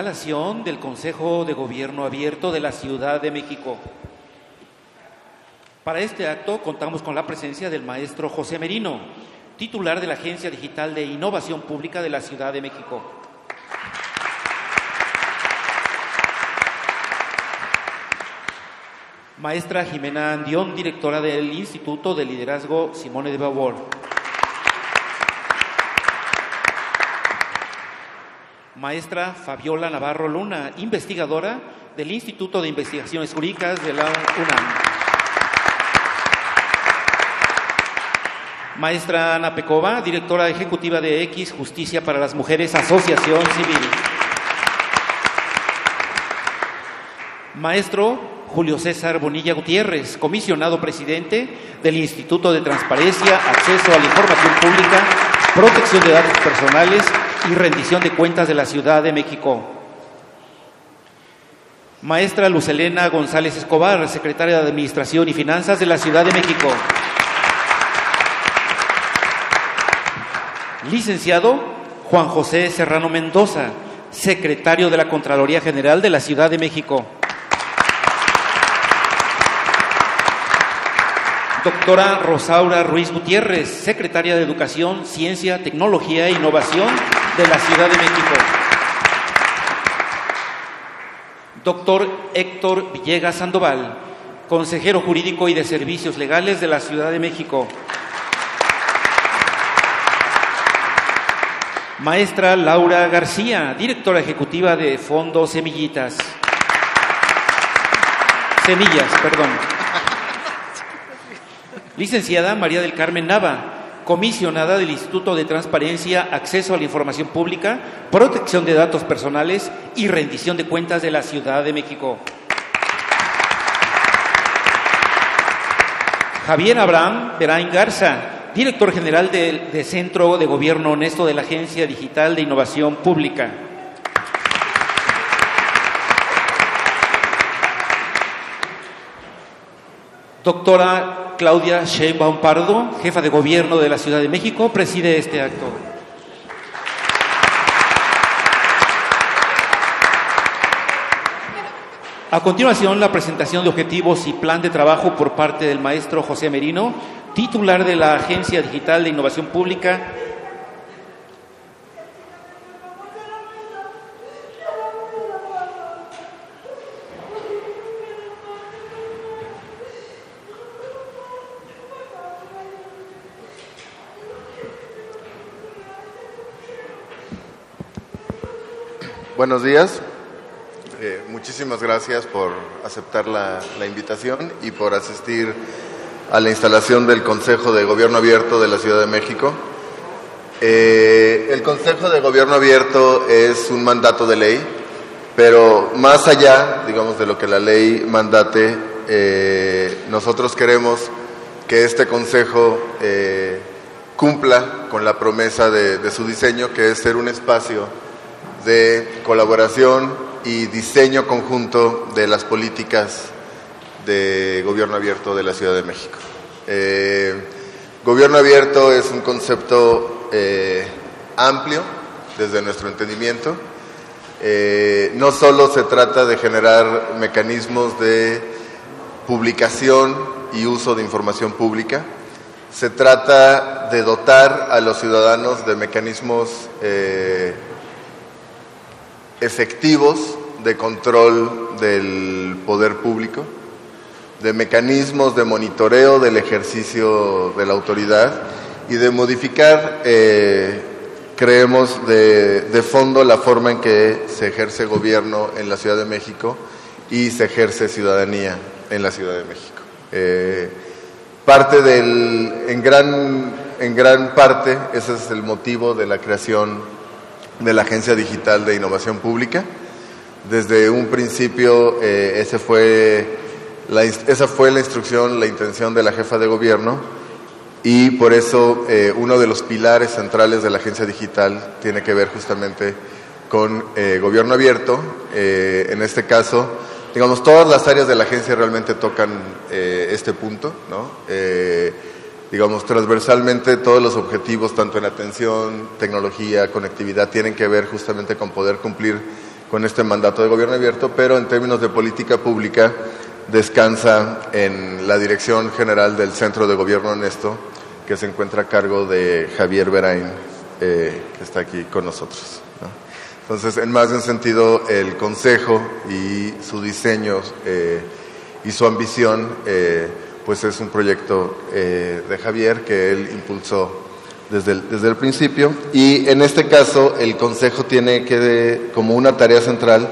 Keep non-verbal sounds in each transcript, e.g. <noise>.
instalación del Consejo de Gobierno Abierto de la Ciudad de México. Para este acto contamos con la presencia del maestro José Merino, titular de la Agencia Digital de Innovación Pública de la Ciudad de México. Maestra Jimena Andión, directora del Instituto de Liderazgo Simone de Beauvoir. Maestra Fabiola Navarro Luna, investigadora del Instituto de Investigaciones Jurídicas de la UNAM. Maestra Ana Pecova, directora ejecutiva de X Justicia para las Mujeres, Asociación Civil. Maestro Julio César Bonilla Gutiérrez, comisionado presidente del Instituto de Transparencia, Acceso a la Información Pública, Protección de Datos Personales y Rendición de Cuentas de la Ciudad de México. Maestra Lucelena González Escobar, secretaria de Administración y Finanzas de la Ciudad de México. Licenciado Juan José Serrano Mendoza, secretario de la Contraloría General de la Ciudad de México. Doctora Rosaura Ruiz Gutiérrez, secretaria de Educación, Ciencia, Tecnología e Innovación de la Ciudad de México. Doctor Héctor Villegas Sandoval, consejero jurídico y de servicios legales de la Ciudad de México. Maestra Laura García, directora ejecutiva de Fondo Semillitas. Semillas, perdón. Licenciada María del Carmen Nava, comisionada del Instituto de Transparencia, Acceso a la Información Pública, Protección de Datos Personales y Rendición de Cuentas de la Ciudad de México. Javier Abraham Berain Garza, director general del de Centro de Gobierno Honesto de la Agencia Digital de Innovación Pública. Doctora Claudia Sheinbaum Pardo, jefa de gobierno de la Ciudad de México, preside este acto. A continuación, la presentación de objetivos y plan de trabajo por parte del maestro José Merino, titular de la Agencia Digital de Innovación Pública Buenos días. Eh, muchísimas gracias por aceptar la, invitación y por asistir a la instalación del Consejo de Gobierno Abierto de la Ciudad de México. Eh, el Consejo de Gobierno Abierto es un mandato de ley, pero más allá, digamos, de lo que la ley mandate, eh, nosotros queremos que este Consejo cumpla con la promesa de, de su diseño, que es ser un espacio de colaboración y diseño conjunto de las políticas de gobierno abierto de la Ciudad de México. Eh, gobierno abierto es un concepto eh, amplio desde nuestro entendimiento. Eh, no solo se trata de generar mecanismos de publicación y uso de información pública, se trata de dotar a los ciudadanos de mecanismos efectivos de control del poder público, de mecanismos de monitoreo del ejercicio de la autoridad y de modificar, eh, creemos, de, fondo la forma en que se ejerce gobierno en la Ciudad de México y se ejerce ciudadanía en la Ciudad de México. Eh, parte del, en gran, en gran parte, ese es el motivo de la creación de la Agencia Digital de Innovación Pública. Desde un principio eh, fue esa fue la instrucción, la intención de la jefa de gobierno y por eso eh, uno de los pilares centrales de la Agencia Digital tiene que ver justamente con eh, gobierno abierto. En este caso, digamos, todas las áreas de la agencia realmente tocan este punto, ¿no? Digamos, transversalmente todos los objetivos, tanto en atención, tecnología, conectividad, tienen que ver justamente con poder cumplir con este mandato de gobierno abierto, pero en términos de política pública descansa en la dirección general del Centro de Gobierno Honesto, que se encuentra a cargo de Javier Berain, eh, que está aquí con nosotros. Entonces, en más de un sentido, el Consejo y su diseño eh, y su ambición, eh, pues es un proyecto de Javier que él impulsó desde el, desde el principio. Y en este caso, el Consejo tiene que, como una tarea central,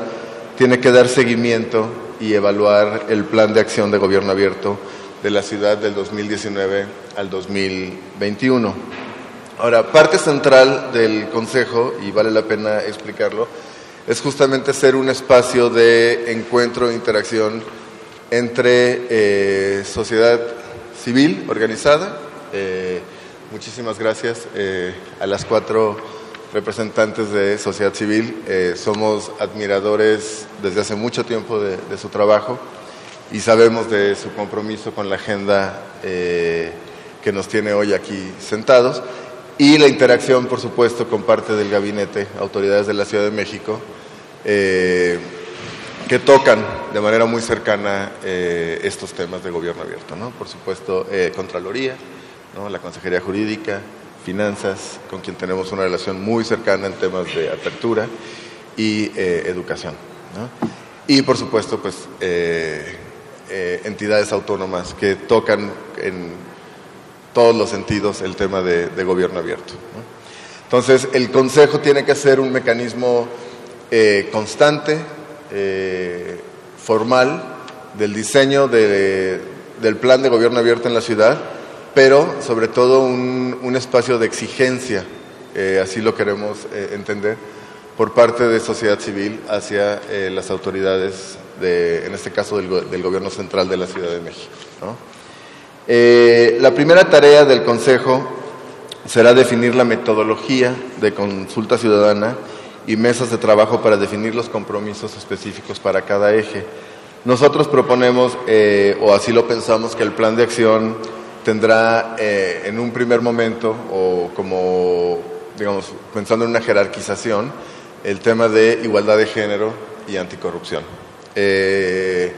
tiene que dar seguimiento y evaluar el plan de acción de gobierno abierto de la ciudad del 2019 al 2021. Ahora, parte central del Consejo, y vale la pena explicarlo, es justamente ser un espacio de encuentro e interacción entre eh, sociedad civil organizada, eh, Muchísimas gracias eh, a las cuatro representantes de sociedad civil. Somos admiradores desde hace mucho tiempo de, su trabajo y sabemos de su compromiso con la agenda que nos tiene hoy aquí sentados y la interacción, por supuesto, con parte del gabinete, autoridades de la Ciudad de México, que tocan de manera muy cercana estos temas de gobierno abierto. ¿no? Por supuesto, Contraloría la Consejería Jurídica, Finanzas, con quien tenemos una relación muy cercana en temas de apertura y eh, educación. Y por supuesto, pues eh, eh, entidades autónomas que tocan en todos los sentidos el tema de, gobierno abierto. Entonces, el Consejo tiene que ser un mecanismo constante, formal, del diseño del plan de gobierno abierto en la ciudad pero sobre todo un, espacio de exigencia, eh, así lo queremos eh, entender, por parte de sociedad civil hacia eh, las autoridades, de, en este caso del, Gobierno Central de la Ciudad de México. la primera tarea del Consejo será definir la metodología de consulta ciudadana y mesas de trabajo para definir los compromisos específicos para cada eje. Nosotros proponemos, o así lo pensamos, que el plan de acción tendrá eh, en un primer momento, o como, digamos, pensando en una jerarquización, el tema de igualdad de género y anticorrupción. Eh,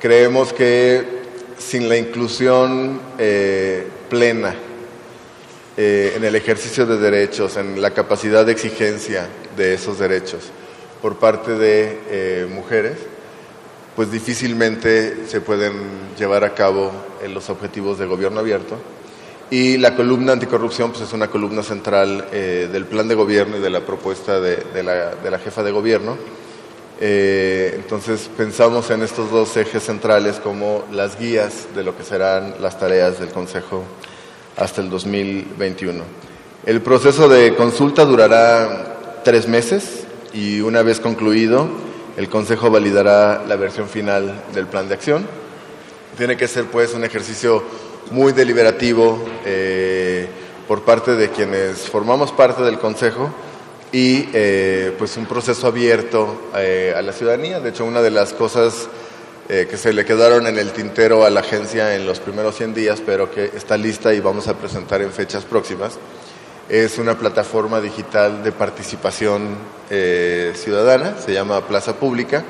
creemos que sin la inclusión eh, plena en el ejercicio de derechos, en la capacidad de exigencia de esos derechos por parte de mujeres, pues difícilmente se pueden llevar a cabo los objetivos de gobierno abierto. Y la columna anticorrupción pues es una columna central eh, del plan de gobierno y de la propuesta de, la, jefa de gobierno. Eh, entonces pensamos en estos dos ejes centrales como las guías de lo que serán las tareas del Consejo hasta el 2021. El proceso de consulta durará tres meses y una vez concluido, el Consejo validará la versión final del plan de acción. Tiene que ser pues un ejercicio muy deliberativo eh, por parte de quienes formamos parte del Consejo y eh, pues un proceso abierto eh, a la ciudadanía. De hecho, una de las cosas que se le quedaron en el tintero a la agencia en los primeros 100 días, pero que está lista y vamos a presentar en fechas próximas, es una plataforma digital de participación eh, ciudadana, se llama Plaza Pública,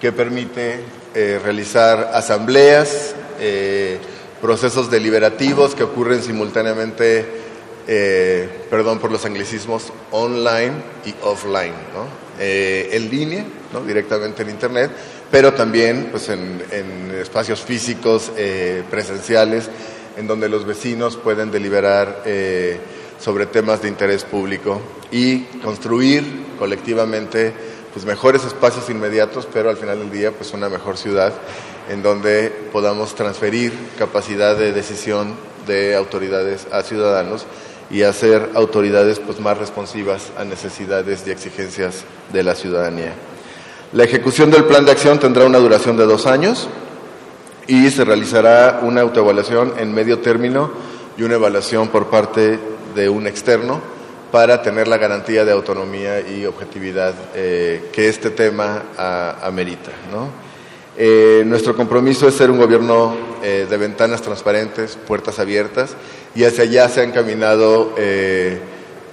que permite eh, realizar asambleas, eh, procesos deliberativos que ocurren simultáneamente, perdón por los anglicismos, online y offline, en línea, ¿no? directamente en Internet, pero también pues, en, en espacios físicos, presenciales, en donde los vecinos pueden deliberar sobre temas de interés público y construir colectivamente pues mejores espacios inmediatos, pero al final del día pues una mejor ciudad en donde podamos transferir capacidad de decisión de autoridades a ciudadanos y hacer autoridades pues más responsivas a necesidades y exigencias de la ciudadanía. La ejecución del plan de acción tendrá una duración de dos años y se realizará una autoevaluación en medio término y una evaluación por parte de un externo para tener la garantía de autonomía y objetividad eh, que este tema amerita. Eh, nuestro compromiso es ser un gobierno eh, de ventanas transparentes, puertas abiertas, y hacia allá se ha encaminado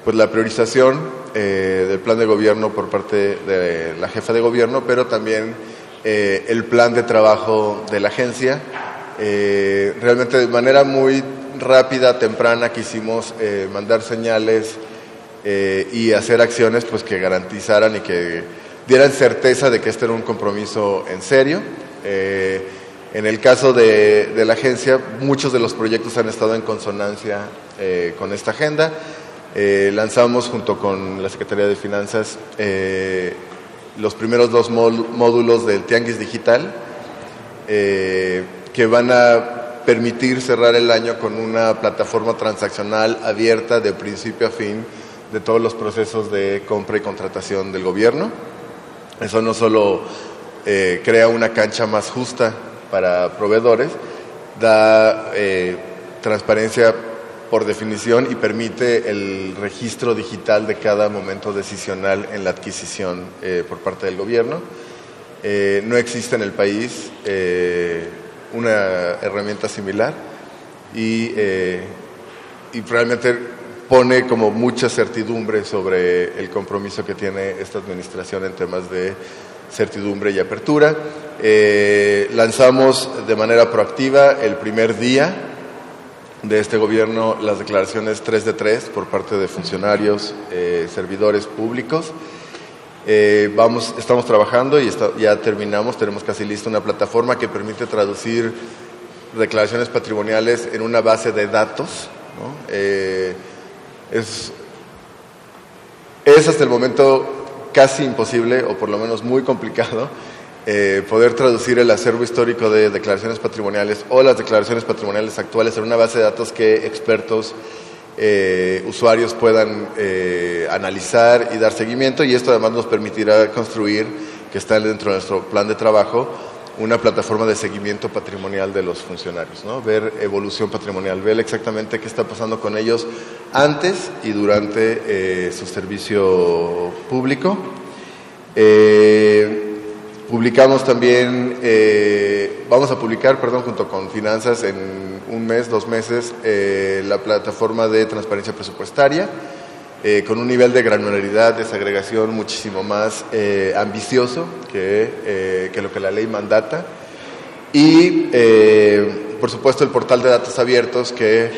pues la priorización del plan de gobierno por parte de la jefa de gobierno, pero también el plan de trabajo de la agencia. realmente de manera muy rápida, temprana, quisimos mandar señales y hacer acciones pues, que garantizaran y que dieran certeza de que este era un compromiso en serio. En el caso de, la agencia, muchos de los proyectos han estado en consonancia eh, con esta agenda. Eh, lanzamos junto con la Secretaría de Finanzas eh, los primeros dos módulos del Tianguis Digital que van a permitir cerrar el año con una plataforma transaccional abierta de principio a fin de todos los procesos de compra y contratación del gobierno. Eso no solo crea una cancha más justa para proveedores, da eh, transparencia por definición y permite el registro digital de cada momento decisional en la adquisición eh, por parte del gobierno. Eh, no existe en el país una herramienta similar y, y realmente pone como mucha certidumbre sobre el compromiso que tiene esta administración en temas de certidumbre y apertura. Eh, lanzamos de manera proactiva el primer día de este gobierno las declaraciones 3 de 3 por parte de funcionarios, eh, servidores públicos. Eh, vamos, estamos trabajando y ya terminamos, tenemos casi lista una plataforma que permite traducir declaraciones patrimoniales en una base de datos. es, es hasta el momento casi imposible, o por lo menos muy complicado, eh, poder traducir el acervo histórico de declaraciones patrimoniales o las declaraciones patrimoniales actuales en una base de datos que expertos, eh, usuarios puedan eh, analizar y dar seguimiento y esto además nos permitirá construir, que está dentro de nuestro plan de trabajo, una plataforma de seguimiento patrimonial de los funcionarios, ¿no? ver evolución patrimonial, ver exactamente qué está pasando con ellos antes y durante eh, su servicio público. Publicamos también, eh, vamos a publicar, perdón, junto con Finanzas en un mes, dos meses, la plataforma de transparencia presupuestaria eh, con un nivel de granularidad, desagregación muchísimo más eh, ambicioso eh, que, lo que la ley mandata. Y, por supuesto, el portal de datos abiertos, que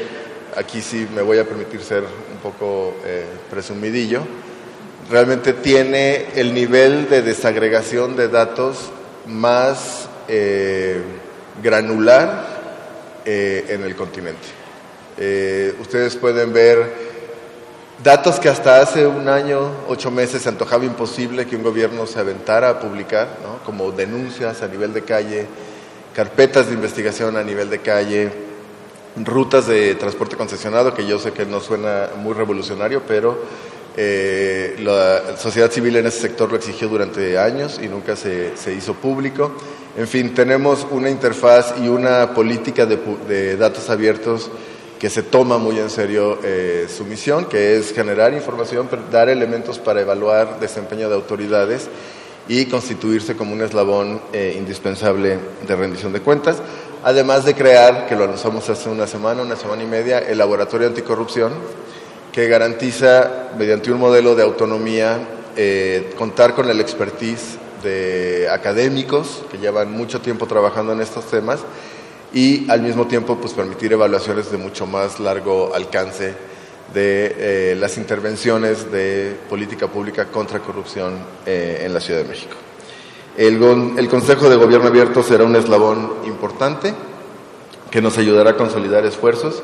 aquí sí me voy a permitir ser un poco presumidillo, realmente tiene el nivel de desagregación de datos más granular en el continente. ustedes pueden ver Datos que hasta hace un año, ocho meses, se antojaba imposible que un gobierno se aventara a publicar, como denuncias a nivel de calle, carpetas de investigación a nivel de calle, rutas de transporte concesionado, que yo sé que no suena muy revolucionario, pero eh, la sociedad civil en ese sector lo exigió durante años y nunca se, hizo público. En fin, tenemos una interfaz y una política de datos abiertos que se toma muy en serio eh, su misión, que es generar información, dar elementos para evaluar desempeño de autoridades y constituirse como un eslabón eh, indispensable de rendición de cuentas, además de crear, que lo lanzamos hace una semana, una semana y media, el Laboratorio Anticorrupción, que garantiza, mediante un modelo de autonomía, eh, contar con el expertise de académicos que llevan mucho tiempo trabajando en estos temas y al mismo tiempo pues, permitir evaluaciones de mucho más largo alcance de eh, las intervenciones de política pública contra corrupción eh, en la Ciudad de México. El, el, Consejo de Gobierno Abierto será un eslabón importante que nos ayudará a consolidar esfuerzos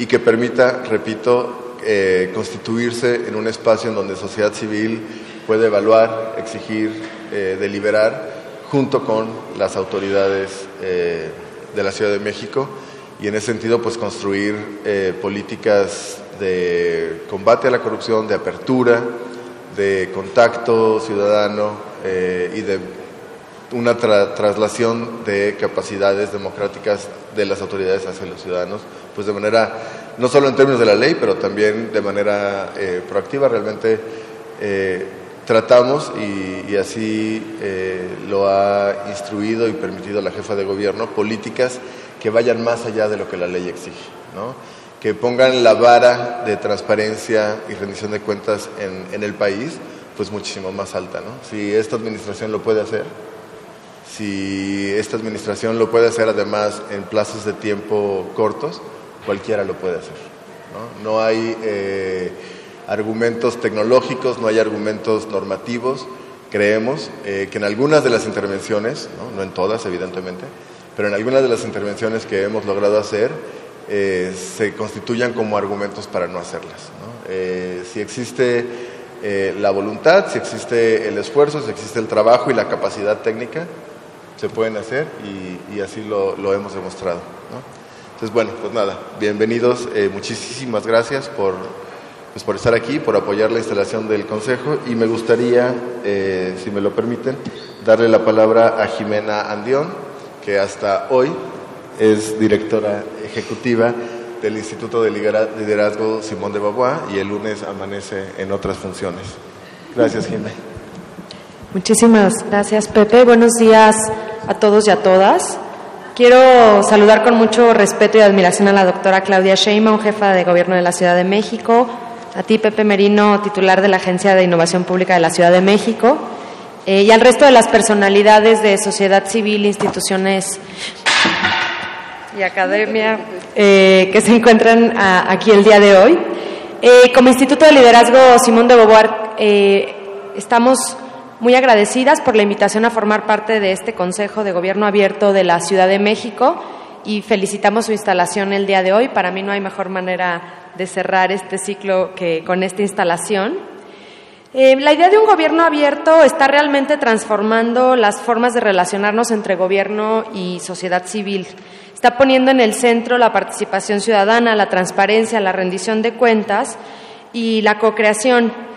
y que permita, repito, eh, constituirse en un espacio en donde sociedad civil puede evaluar, exigir, deliberar junto con las autoridades de la Ciudad de México y en ese sentido pues construir eh, políticas de combate a la corrupción, de apertura, de contacto ciudadano eh, y de una traslación de capacidades democráticas de las autoridades hacia los ciudadanos, pues de manera, no solo en términos de la ley, pero también de manera eh, proactiva, realmente tratamos, y, así eh, lo ha instruido y permitido la jefa de gobierno, políticas que vayan más allá de lo que la ley exige. que pongan la vara de transparencia y rendición de cuentas en, en el país, pues muchísimo más alta. ¿no? Si esta administración lo puede hacer, si esta administración lo puede hacer además en plazos de tiempo cortos, cualquiera lo puede hacer. No, hay eh, argumentos tecnológicos, no hay argumentos normativos. Creemos eh, que en algunas de las intervenciones, ¿no? en todas evidentemente, pero en algunas de las intervenciones que hemos logrado hacer, eh, se constituyan como argumentos para no hacerlas. Eh, si existe la voluntad, si existe el esfuerzo, si existe el trabajo y la capacidad técnica, se pueden hacer y, así lo, hemos demostrado. Entonces, bueno, pues nada, bienvenidos, eh, muchísimas gracias por, pues por estar aquí, por apoyar la instalación del Consejo y me gustaría, eh, si me lo permiten, darle la palabra a Jimena Andión, que hasta hoy es directora ejecutiva del Instituto de Liderazgo Simón de Beauvoir y el lunes amanece en otras funciones. Gracias, Jimena. Muchísimas gracias, Pepe. Buenos días a todos y a todas. Quiero saludar con mucho respeto y admiración a la doctora Claudia Sheinbaum, jefa de Gobierno de la Ciudad de México, a ti, Pepe Merino, titular de la Agencia de Innovación Pública de la Ciudad de México, eh, y al resto de las personalidades de sociedad civil, instituciones y academia eh, que se encuentran aquí el día de hoy. Eh, como Instituto de Liderazgo Simón de Beauvoir, estamos muy agradecidas por la invitación a formar parte de este Consejo de Gobierno Abierto de la Ciudad de México y felicitamos su instalación el día de hoy. Para mí no hay mejor manera de cerrar este ciclo que con esta instalación. Eh, la idea de un gobierno abierto está realmente transformando las formas de relacionarnos entre gobierno y sociedad civil. Está poniendo en el centro la participación ciudadana, la transparencia, la rendición de cuentas y la co-creación.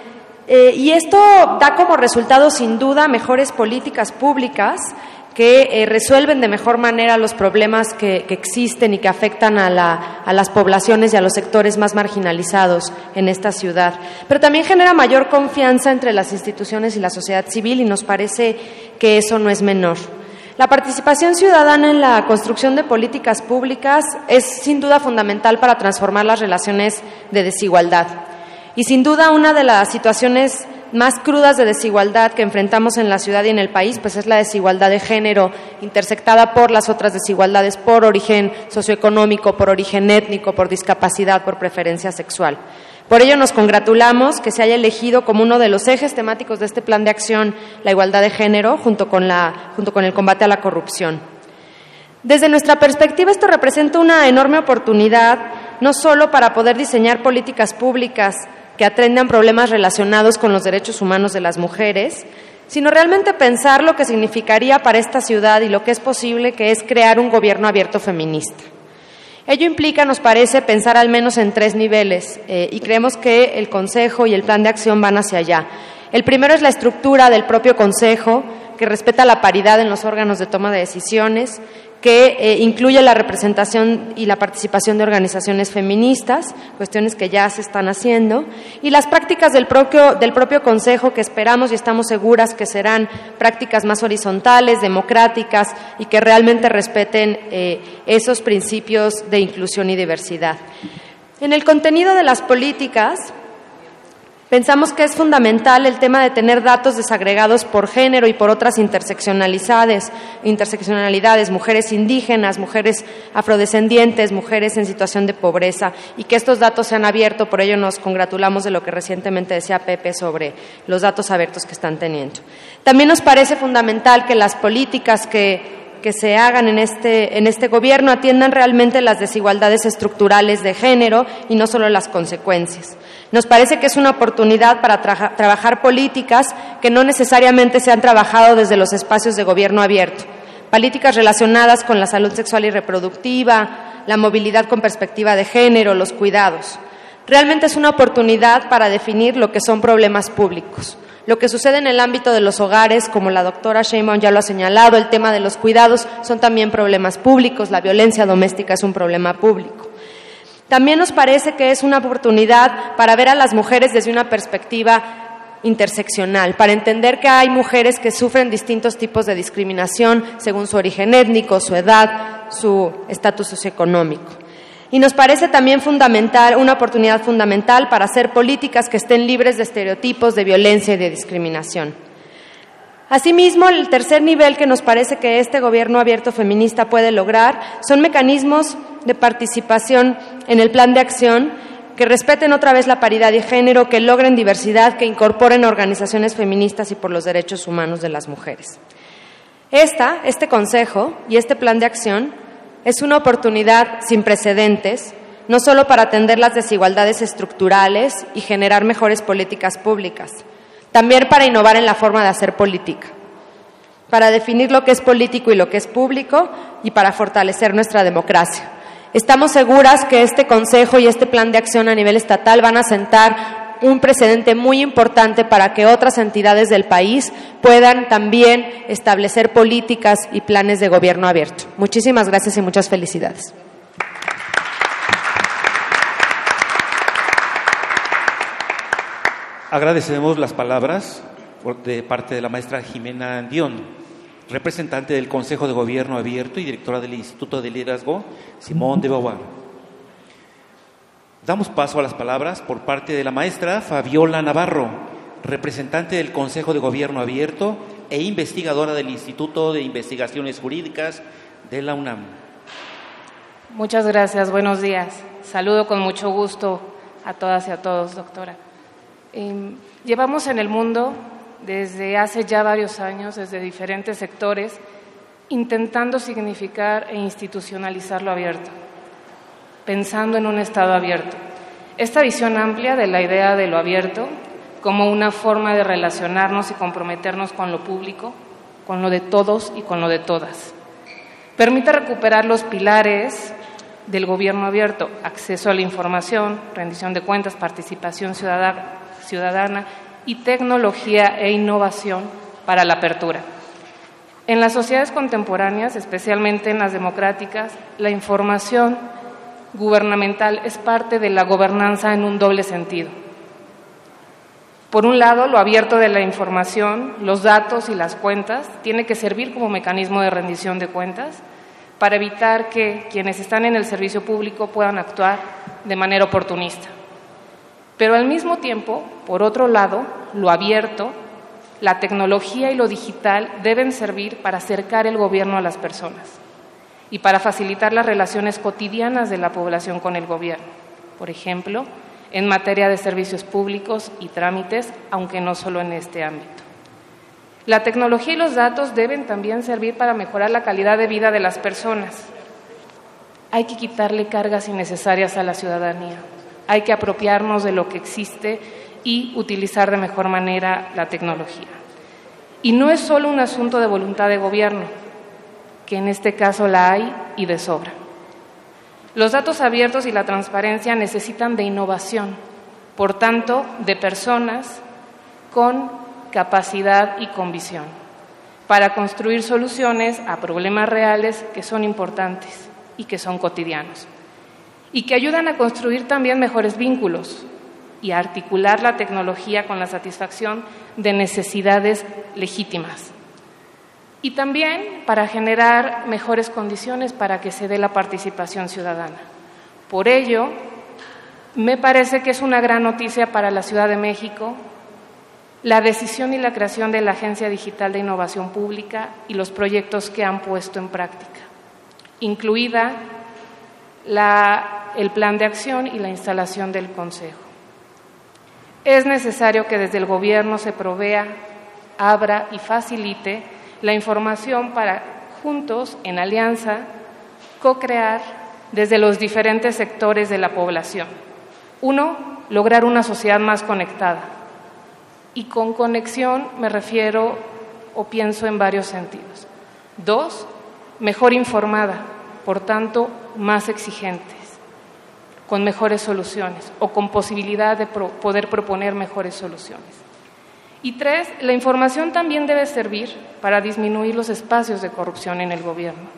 Eh, y esto da como resultado, sin duda, mejores políticas públicas que eh, resuelven de mejor manera los problemas que, que existen y que afectan a, la, a, las poblaciones y a los sectores más marginalizados en esta ciudad. Pero también genera mayor confianza entre las instituciones y la sociedad civil y nos parece que eso no es menor. La participación ciudadana en la construcción de políticas públicas es sin duda fundamental para transformar las relaciones de desigualdad. Y sin duda una de las situaciones más crudas de desigualdad que enfrentamos en la ciudad y en el país, pues es la desigualdad de género, intersectada por las otras desigualdades por origen socioeconómico, por origen étnico, por discapacidad, por preferencia sexual. Por ello nos congratulamos que se haya elegido como uno de los ejes temáticos de este plan de acción la igualdad de género junto con, la, junto con el combate a la corrupción. Desde nuestra perspectiva, esto representa una enorme oportunidad, no solo para poder diseñar políticas públicas que atiendan problemas relacionados con los derechos humanos de las mujeres, sino realmente pensar lo que significaría para esta ciudad y lo que es posible, que es crear un gobierno abierto feminista. Ello implica, nos parece, pensar al menos en tres niveles eh, y creemos que el Consejo y el Plan de Acción van hacia allá. El primero es la estructura del propio Consejo, que respeta la paridad en los órganos de toma de decisiones, que eh, incluye la representación y la participación de organizaciones feministas, cuestiones que ya se están haciendo, y las prácticas del propio, del propio Consejo que esperamos y estamos seguras que serán prácticas más horizontales, democráticas y que realmente respeten eh, esos principios de inclusión y diversidad. En el contenido de las políticas, Pensamos que es fundamental el tema de tener datos desagregados por género y por otras interseccionalidades, interseccionalidades, mujeres indígenas, mujeres afrodescendientes, mujeres en situación de pobreza, y que estos datos se han abierto. Por ello nos congratulamos de lo que recientemente decía Pepe sobre los datos abiertos que están teniendo. También nos parece fundamental que las políticas que que se hagan en este, en este gobierno atiendan realmente las desigualdades estructurales de género y no solo las consecuencias. Nos parece que es una oportunidad para tra trabajar políticas que no necesariamente se han trabajado desde los espacios de gobierno abierto. Políticas relacionadas con la salud sexual y reproductiva, la movilidad con perspectiva de género, los cuidados. Realmente es una oportunidad para definir lo que son problemas públicos. Lo que sucede en el ámbito de los hogares, como la doctora Sheinbaum ya lo ha señalado, el tema de los cuidados son también problemas públicos, la violencia doméstica es un problema público. También nos parece que es una oportunidad para ver a las mujeres desde una perspectiva interseccional, para entender que hay mujeres que sufren distintos tipos de discriminación según su origen étnico, su edad, su estatus socioeconómico. Y nos parece también fundamental, una oportunidad fundamental para hacer políticas que estén libres de estereotipos, de violencia y de discriminación. Asimismo, el tercer nivel que nos parece que este gobierno abierto feminista puede lograr son mecanismos de participación en el plan de acción que respeten otra vez la paridad de género, que logren diversidad, que incorporen organizaciones feministas y por los derechos humanos de las mujeres. Esta, este Consejo y este plan de acción es una oportunidad sin precedentes, no solo para atender las desigualdades estructurales y generar mejores políticas públicas, también para innovar en la forma de hacer política, para definir lo que es político y lo que es público y para fortalecer nuestra democracia. Estamos seguras que este Consejo y este plan de acción a nivel estatal van a sentar un precedente muy importante para que otras entidades del país puedan también establecer políticas y planes de gobierno abierto. Muchísimas gracias y muchas felicidades. Agradecemos las palabras de parte de la maestra Jimena Andión, representante del Consejo de Gobierno Abierto y directora del Instituto de Liderazgo, Simón de Beauvoir. Damos paso a las palabras por parte de la maestra Fabiola Navarro, representante del Consejo de Gobierno Abierto e investigadora del Instituto de Investigaciones Jurídicas de la UNAM. Muchas gracias, buenos días. Saludo con mucho gusto a todas y a todos, doctora. Em, llevamos en el mundo desde hace ya varios años, desde diferentes sectores, intentando significar e institucionalizar lo abierto, pensando en un Estado abierto. Esta visión amplia de la idea de lo abierto como una forma de relacionarnos y comprometernos con lo público, con lo de todos y con lo de todas. Permite recuperar los pilares del gobierno abierto, acceso a la información, rendición de cuentas, participación ciudadana, y tecnología e innovación para la apertura. En las sociedades contemporáneas, especialmente en las democráticas, la información gubernamental es parte de la gobernanza en un doble sentido. Por un lado, lo abierto de la información, los datos y las cuentas tiene que servir como mecanismo de rendición de cuentas para evitar que quienes están en el servicio público puedan actuar de manera oportunista. Pero al mismo tiempo, por otro lado, lo abierto, la tecnología y lo digital deben servir para acercar el gobierno a las personas y para facilitar las relaciones cotidianas de la población con el gobierno. Por ejemplo, en materia de servicios públicos y trámites, aunque no solo en este ámbito. La tecnología y los datos deben también servir para mejorar la calidad de vida de las personas. Hay que quitarle cargas innecesarias a la ciudadanía hay que apropiarnos de lo que existe y utilizar de mejor manera la tecnología. Y no es solo un asunto de voluntad de gobierno, que en este caso la hay y de sobra. Los datos abiertos y la transparencia necesitan de innovación, por tanto, de personas con capacidad y con visión, para construir soluciones a problemas reales que son importantes y que son cotidianos y que ayudan a construir también mejores vínculos y a articular la tecnología con la satisfacción de necesidades legítimas. Y también para generar mejores condiciones para que se dé la participación ciudadana. Por ello, me parece que es una gran noticia para la Ciudad de México la decisión y la creación de la Agencia Digital de Innovación Pública y los proyectos que han puesto en práctica, incluida el plan de acción y la instalación del Consejo. Es necesario que desde el Gobierno se provea, abra y facilite la información para juntos, en alianza, co-crear desde los diferentes sectores de la población. Uno, lograr una sociedad más conectada. Y con conexión me refiero o pienso en varios sentidos. Dos, mejor informada, por tanto, más exigentes, con mejores soluciones o con posibilidad de poder proponer mejores soluciones. Y tres, la información también debe servir para disminuir los espacios de corrupción en el gobierno.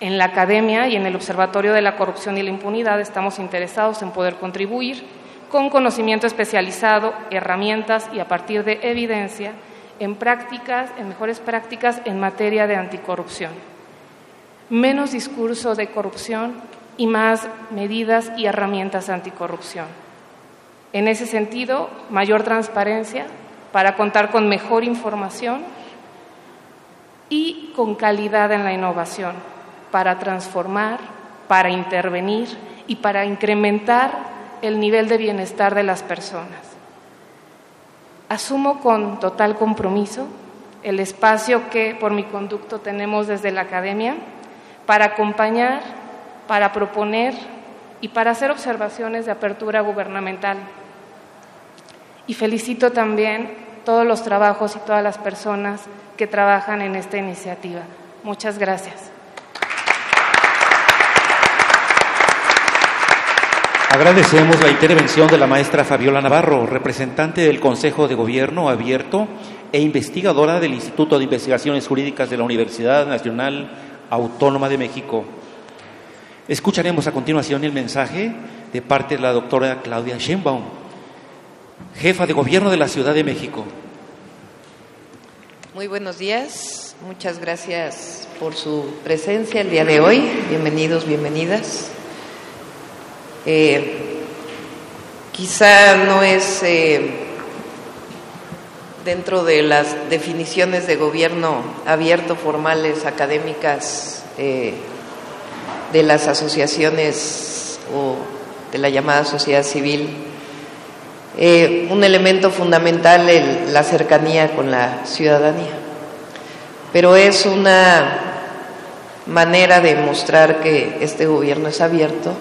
En la academia y en el Observatorio de la Corrupción y la Impunidad estamos interesados en poder contribuir con conocimiento especializado, herramientas y a partir de evidencia en prácticas, en mejores prácticas en materia de anticorrupción menos discurso de corrupción y más medidas y herramientas anticorrupción. En ese sentido, mayor transparencia para contar con mejor información y con calidad en la innovación, para transformar, para intervenir y para incrementar el nivel de bienestar de las personas. Asumo con total compromiso el espacio que por mi conducto tenemos desde la academia para acompañar, para proponer y para hacer observaciones de apertura gubernamental. Y felicito también todos los trabajos y todas las personas que trabajan en esta iniciativa. Muchas gracias. Agradecemos la intervención de la maestra Fabiola Navarro, representante del Consejo de Gobierno Abierto e investigadora del Instituto de Investigaciones Jurídicas de la Universidad Nacional Autónoma de México. Escucharemos a continuación el mensaje de parte de la doctora Claudia Sheinbaum, jefa de gobierno de la Ciudad de México. Muy buenos días, muchas gracias por su presencia el día de hoy. Bienvenidos, bienvenidas. Eh, quizá no es eh, dentro de las definiciones de gobierno abierto formales académicas eh, de las asociaciones o de la llamada sociedad civil un elemento fundamental el, la cercanía con la ciudadanía pero es una manera de mostrar que este gobierno es abierto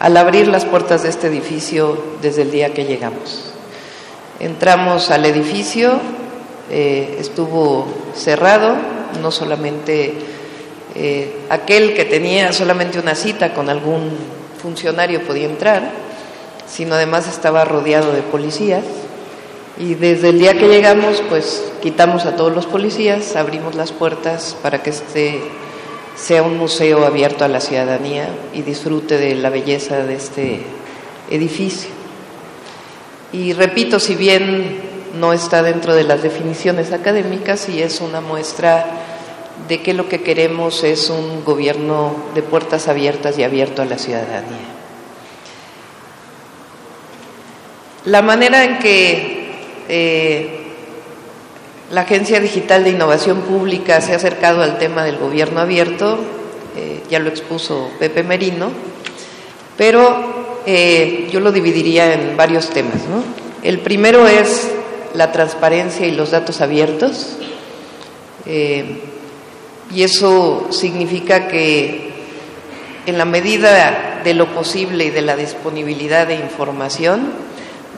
al abrir las puertas de este edificio desde el día que llegamos. Entramos al edificio, eh, estuvo cerrado, no solamente eh, aquel que tenía solamente una cita con algún funcionario podía entrar, sino además estaba rodeado de policías. Y desde el día que llegamos, pues quitamos a todos los policías, abrimos las puertas para que este sea un museo abierto a la ciudadanía y disfrute de la belleza de este edificio. Y repito, si bien no está dentro de las definiciones académicas, y es una muestra de que lo que queremos es un gobierno de puertas abiertas y abierto a la ciudadanía. La manera en que eh, la Agencia Digital de Innovación Pública se ha acercado al tema del gobierno abierto, eh, ya lo expuso Pepe Merino, pero eh, yo lo dividiría en varios temas. El primero es la transparencia y los datos abiertos, y eso significa que en la medida de lo posible y de la disponibilidad de información,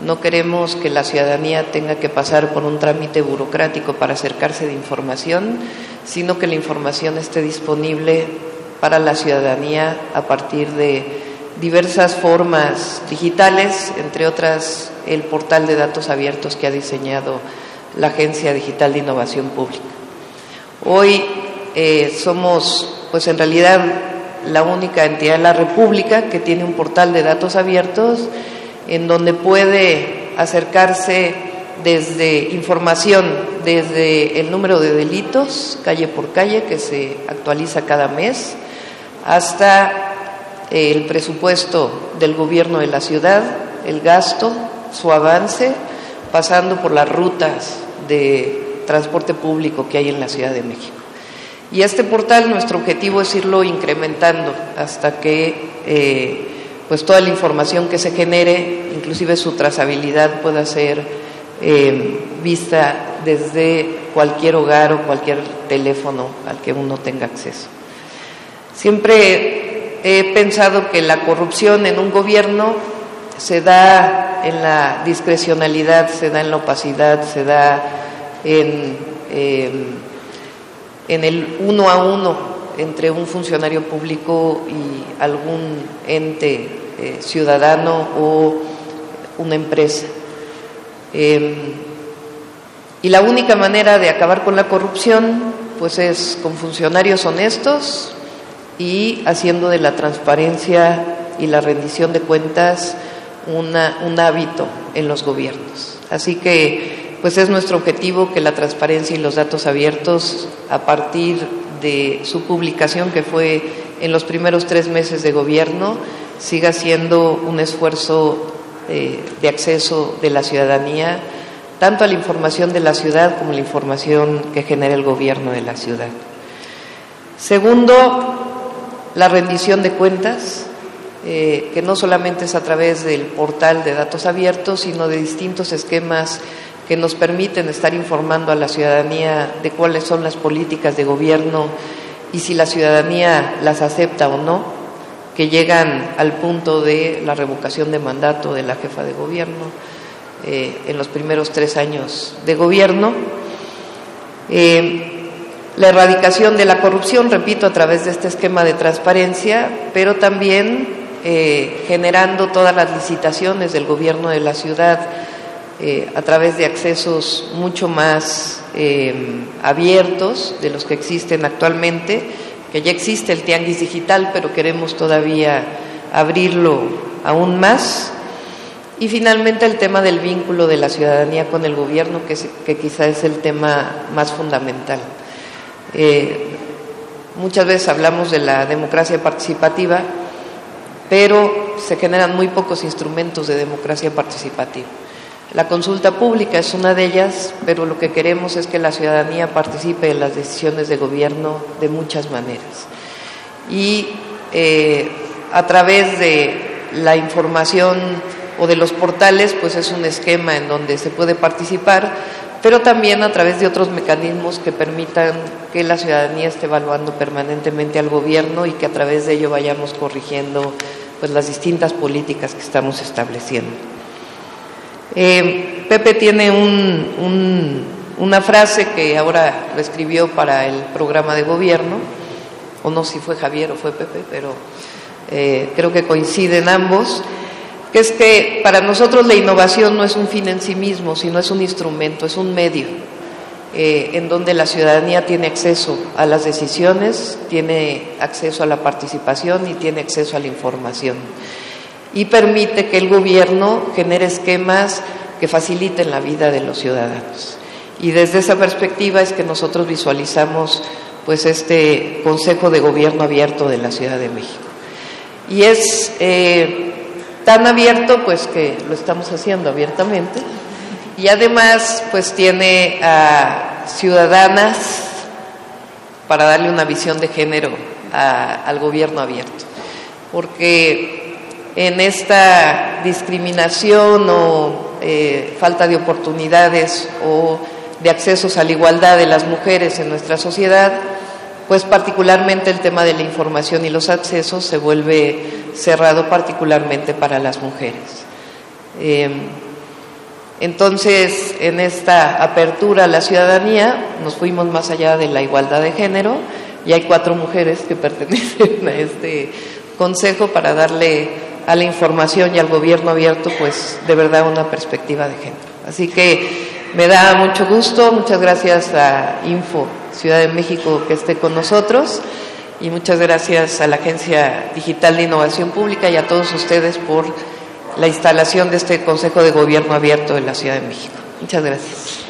no queremos que la ciudadanía tenga que pasar por un trámite burocrático para acercarse de información, sino que la información esté disponible para la ciudadanía a partir de diversas formas digitales, entre otras el portal de datos abiertos que ha diseñado la Agencia Digital de Innovación Pública. Hoy eh, somos, pues en realidad, la única entidad de la República que tiene un portal de datos abiertos en donde puede acercarse desde información, desde el número de delitos, calle por calle, que se actualiza cada mes, hasta el presupuesto del gobierno de la ciudad, el gasto, su avance, pasando por las rutas de transporte público que hay en la Ciudad de México. Y este portal, nuestro objetivo es irlo incrementando hasta que eh, pues toda la información que se genere, inclusive su trazabilidad, pueda ser eh, vista desde cualquier hogar o cualquier teléfono al que uno tenga acceso. Siempre he pensado que la corrupción en un gobierno se da en la discrecionalidad, se da en la opacidad, se da en, en el uno a uno entre un funcionario público y algún ente eh, ciudadano o una empresa. Em, y la única manera de acabar con la corrupción, pues es con funcionarios honestos y haciendo de la transparencia y la rendición de cuentas un hábito en los gobiernos. Así que, pues es nuestro objetivo que la transparencia y los datos abiertos, a partir de su publicación que fue en los primeros tres meses de gobierno siga siendo un esfuerzo eh, de acceso de la ciudadanía, tanto a la información de la ciudad como la información que genera el gobierno de la ciudad. Segundo, la rendición de cuentas, eh, que no solamente es a través del portal de datos abiertos, sino de distintos esquemas que nos permiten estar informando a la ciudadanía de cuáles son las políticas de gobierno y si la ciudadanía las acepta o no, que llegan al punto de la revocación de mandato de la jefa de gobierno eh, en los primeros tres años de gobierno. Eh, la erradicación de la corrupción, repito, a través de este esquema de transparencia, pero también eh, generando todas las licitaciones del gobierno de la ciudad eh, a través de accesos mucho más eh, abiertos de los que existen actualmente, que ya existe el tianguis digital, pero queremos todavía abrirlo aún más. Y finalmente el tema del vínculo de la ciudadanía con el gobierno, que, que quizá es el tema más fundamental. Eh, muchas veces hablamos de la democracia participativa, pero se generan muy pocos instrumentos de democracia participativa. La consulta pública es una de ellas, pero lo que queremos es que la ciudadanía participe en las decisiones de gobierno de muchas maneras. Y eh, a través de la información o de los portales, pues es un esquema en donde se puede participar, pero también a través de otros mecanismos que permitan que la ciudadanía esté evaluando permanentemente al gobierno y que a través de ello vayamos corrigiendo pues las distintas políticas que estamos estableciendo. Eh, Pepe tiene una frase que ahora lo escribió para el programa de gobierno, o no si fue Javier o fue Pepe, pero eh, creo que coinciden ambos, que es que para nosotros la innovación no es un fin en sí mismo, sino es un instrumento, es un medio eh, en donde la ciudadanía tiene acceso a las decisiones, tiene acceso a la participación y tiene acceso a la información y permite que el gobierno genere esquemas que faciliten la vida de los ciudadanos. Y desde esa perspectiva es que nosotros visualizamos pues este Consejo de Gobierno Abierto de la Ciudad de México. Y es eh, tan abierto pues que lo estamos haciendo abiertamente y además pues tiene a ciudadanas para darle una visión de género al gobierno abierto. Porque en esta discriminación o eh, falta de oportunidades o de accesos a la igualdad de las mujeres en nuestra sociedad, pues particularmente el tema de la información y los accesos se vuelve cerrado particularmente para las mujeres. Em, entonces, en esta apertura a la ciudadanía, nos fuimos más allá de la igualdad de género y hay cuatro mujeres que <laughs> pertenecen a este consejo para darle a la información y al gobierno abierto, pues de verdad una perspectiva de género. Así que me da mucho gusto, muchas gracias a Info Ciudad de México que esté con nosotros y muchas gracias a la Agencia Digital de Innovación Pública y a todos ustedes por la instalación de este Consejo de Gobierno Abierto en la Ciudad de México. Muchas gracias.